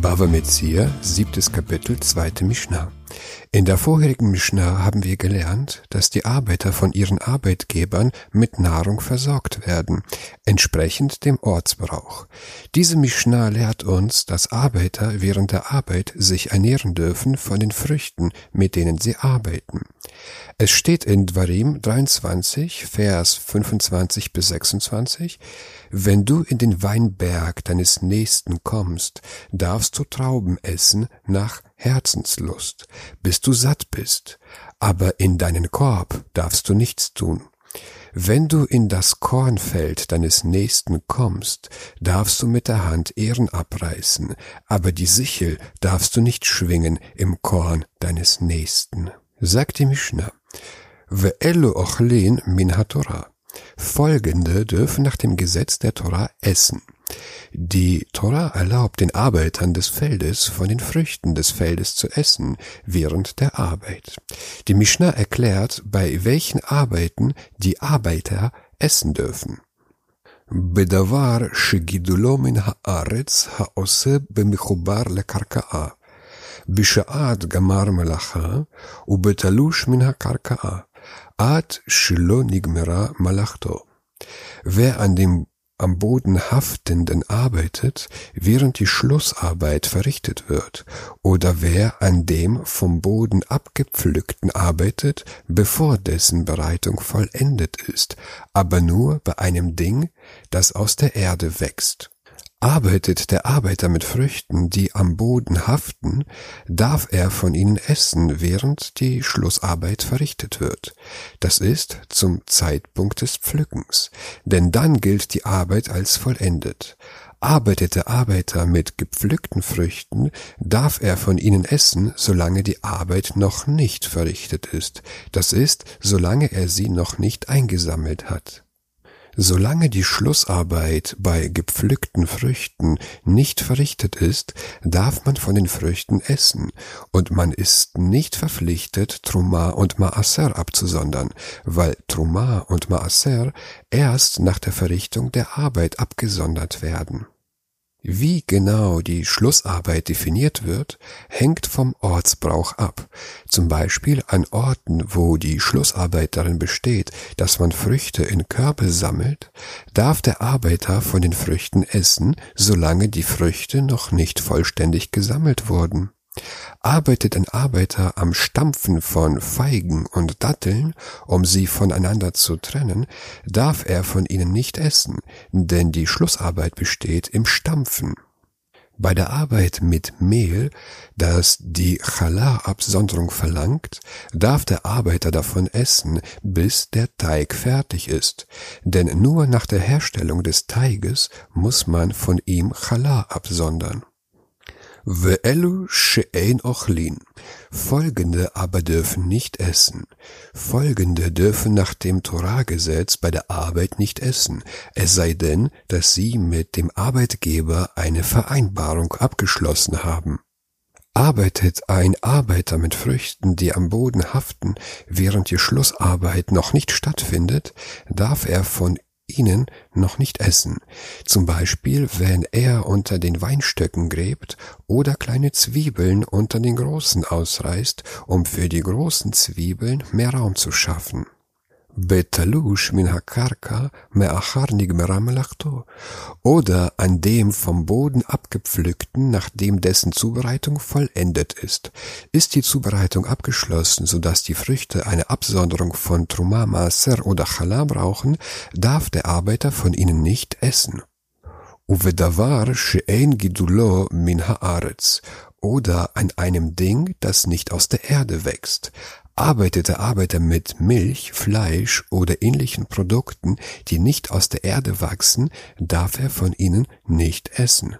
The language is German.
Bava Metzia, siebtes Kapitel, zweite Mishnah. In der vorherigen Mishnah haben wir gelernt, dass die Arbeiter von ihren Arbeitgebern mit Nahrung versorgt werden, entsprechend dem Ortsbrauch. Diese Mishnah lehrt uns, dass Arbeiter während der Arbeit sich ernähren dürfen von den Früchten, mit denen sie arbeiten. Es steht in Dvarim 23, Vers 25 bis 26, wenn du in den Weinberg deines Nächsten kommst, darfst du Trauben essen nach Herzenslust, bis du satt bist, aber in deinen Korb darfst du nichts tun. Wenn du in das Kornfeld deines Nächsten kommst, darfst du mit der Hand Ehren abreißen, aber die Sichel darfst du nicht schwingen im Korn deines Nächsten Sagt die Mishnah, Ve'elu ochlin min ha-Torah. Folgende dürfen nach dem Gesetz der Tora essen. Die Tora erlaubt den Arbeitern des Feldes von den Früchten des Feldes zu essen während der Arbeit. Die Mishnah erklärt, bei welchen Arbeiten die Arbeiter essen dürfen. בדבר שגידולו מן הארץ העושה במחובר לקרקעה, בשעת גמר מלאכה ובתלוש מן הקרקעה, Ad shelo nigmera malachto. Wer an dem am Boden haftenden arbeitet, während die Schlussarbeit verrichtet wird, oder wer an dem vom Boden abgepflückten arbeitet, bevor dessen Bereitung vollendet ist, aber nur bei einem Ding, das aus der Erde wächst. Arbeitet der Arbeiter mit Früchten, die am Boden haften, darf er von ihnen essen, während die Schlussarbeit verrichtet wird. Das ist zum Zeitpunkt des Pflückens, denn dann gilt die Arbeit als vollendet. Arbeitet der Arbeiter mit gepflückten Früchten, darf er von ihnen essen, solange die Arbeit noch nicht verrichtet ist, das ist, solange er sie noch nicht eingesammelt hat. Solange die Schlussarbeit bei gepflückten Früchten nicht verrichtet ist, darf man von den Früchten essen, und man ist nicht verpflichtet, Truma und Maaser abzusondern, weil Truma und Maaser erst nach der Verrichtung der Arbeit abgesondert werden. Wie genau die Schlussarbeit definiert wird, hängt vom Ortsbrauch ab. Zum Beispiel an Orten, wo die Schlussarbeit darin besteht, dass man Früchte in Körbe sammelt, darf der Arbeiter von den Früchten essen, solange die Früchte noch nicht vollständig gesammelt wurden. Arbeitet ein Arbeiter am Stampfen von Feigen und Datteln, um sie voneinander zu trennen, darf er von ihnen nicht essen, denn die Schlussarbeit besteht im Stampfen. Bei der Arbeit mit Mehl, das die Challah-Absonderung verlangt, darf der Arbeiter davon essen, bis der Teig fertig ist, denn nur nach der Herstellung des Teiges muss man von ihm Challah absondern. Ve'elu she'ein ochlin. Folgende aber dürfen nicht essen. Folgende dürfen nach dem Torah-Gesetz bei der Arbeit nicht essen, es sei denn, dass sie mit dem Arbeitgeber eine Vereinbarung abgeschlossen haben. Arbeitet ein Arbeiter mit Früchten, die am Boden haften, während die Schlussarbeit noch nicht stattfindet, darf er von ihnen noch nicht essen, zum Beispiel wenn er unter den Weinstöcken gräbt oder kleine Zwiebeln unter den großen ausreißt, um für die großen Zwiebeln mehr Raum zu schaffen. Betalush min Hakarka me'achar nigmera meramelachto oder an dem vom Boden abgepflückten, nachdem dessen Zubereitung vollendet ist. Ist die Zubereitung abgeschlossen, sodass die Früchte eine Absonderung von Truma Maser oder Chala brauchen, darf der Arbeiter von ihnen nicht essen. Uvedavar she'en gidulo min haaretz oder an einem Ding, das nicht aus der Erde wächst. Arbeitet der Arbeiter mit Milch, Fleisch oder ähnlichen Produkten, die nicht aus der Erde wachsen, darf er von ihnen nicht essen.